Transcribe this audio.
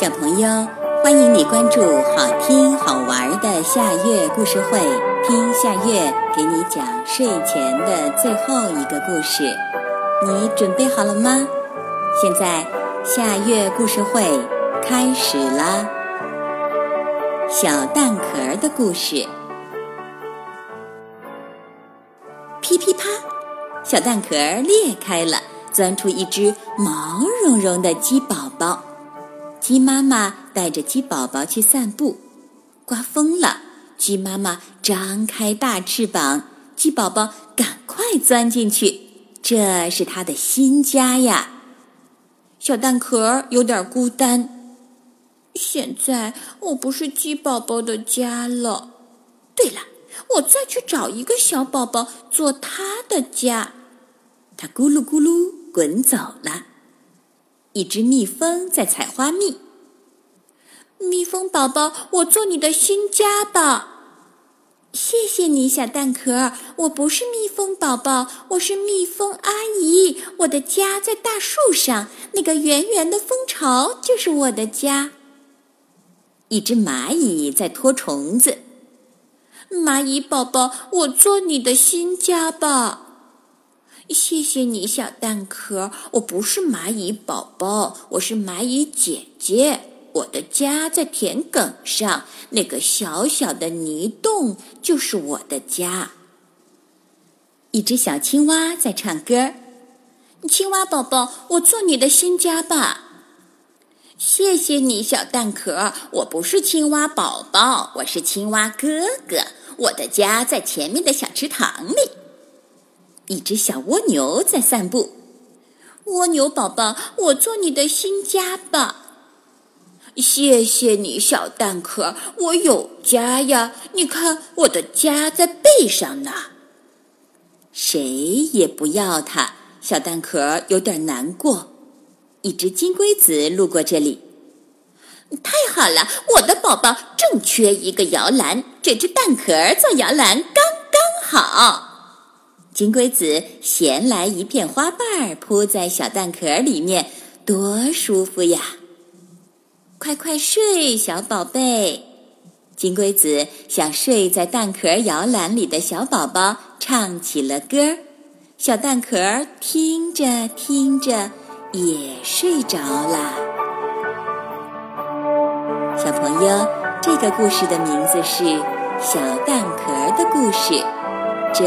小朋友，欢迎你关注好听好玩的夏月故事会，听夏月给你讲睡前的最后一个故事。你准备好了吗？现在夏月故事会开始啦！小蛋壳的故事。噼噼啪，小蛋壳裂开了，钻出一只毛茸茸的鸡宝宝。鸡妈妈带着鸡宝宝去散步，刮风了。鸡妈妈张开大翅膀，鸡宝宝赶快钻进去，这是它的新家呀。小蛋壳有点孤单，现在我不是鸡宝宝的家了。对了，我再去找一个小宝宝做他的家。它咕噜咕噜滚走了。一只蜜蜂在采花蜜。蜜蜂宝宝，我做你的新家吧。谢谢你，小蛋壳。我不是蜜蜂宝宝，我是蜜蜂阿姨。我的家在大树上，那个圆圆的蜂巢就是我的家。一只蚂蚁在拖虫子。蚂蚁宝宝，我做你的新家吧。谢谢你，小蛋壳。我不是蚂蚁宝宝，我是蚂蚁姐姐。我的家在田埂上，那个小小的泥洞就是我的家。一只小青蛙在唱歌。青蛙宝宝，我做你的新家吧。谢谢你，小蛋壳。我不是青蛙宝宝，我是青蛙哥哥。我的家在前面的小池塘里。一只小蜗牛在散步，蜗牛宝宝，我做你的新家吧。谢谢你，小蛋壳，我有家呀。你看，我的家在背上呢。谁也不要它，小蛋壳有点难过。一只金龟子路过这里，太好了，我的宝宝正缺一个摇篮，这只蛋壳做摇篮刚刚好。金龟子衔来一片花瓣，铺在小蛋壳里面，多舒服呀！快快睡，小宝贝。金龟子向睡在蛋壳摇篮里的小宝宝唱起了歌儿，小蛋壳听着听着也睡着了。小朋友，这个故事的名字是《小蛋壳的故事》。这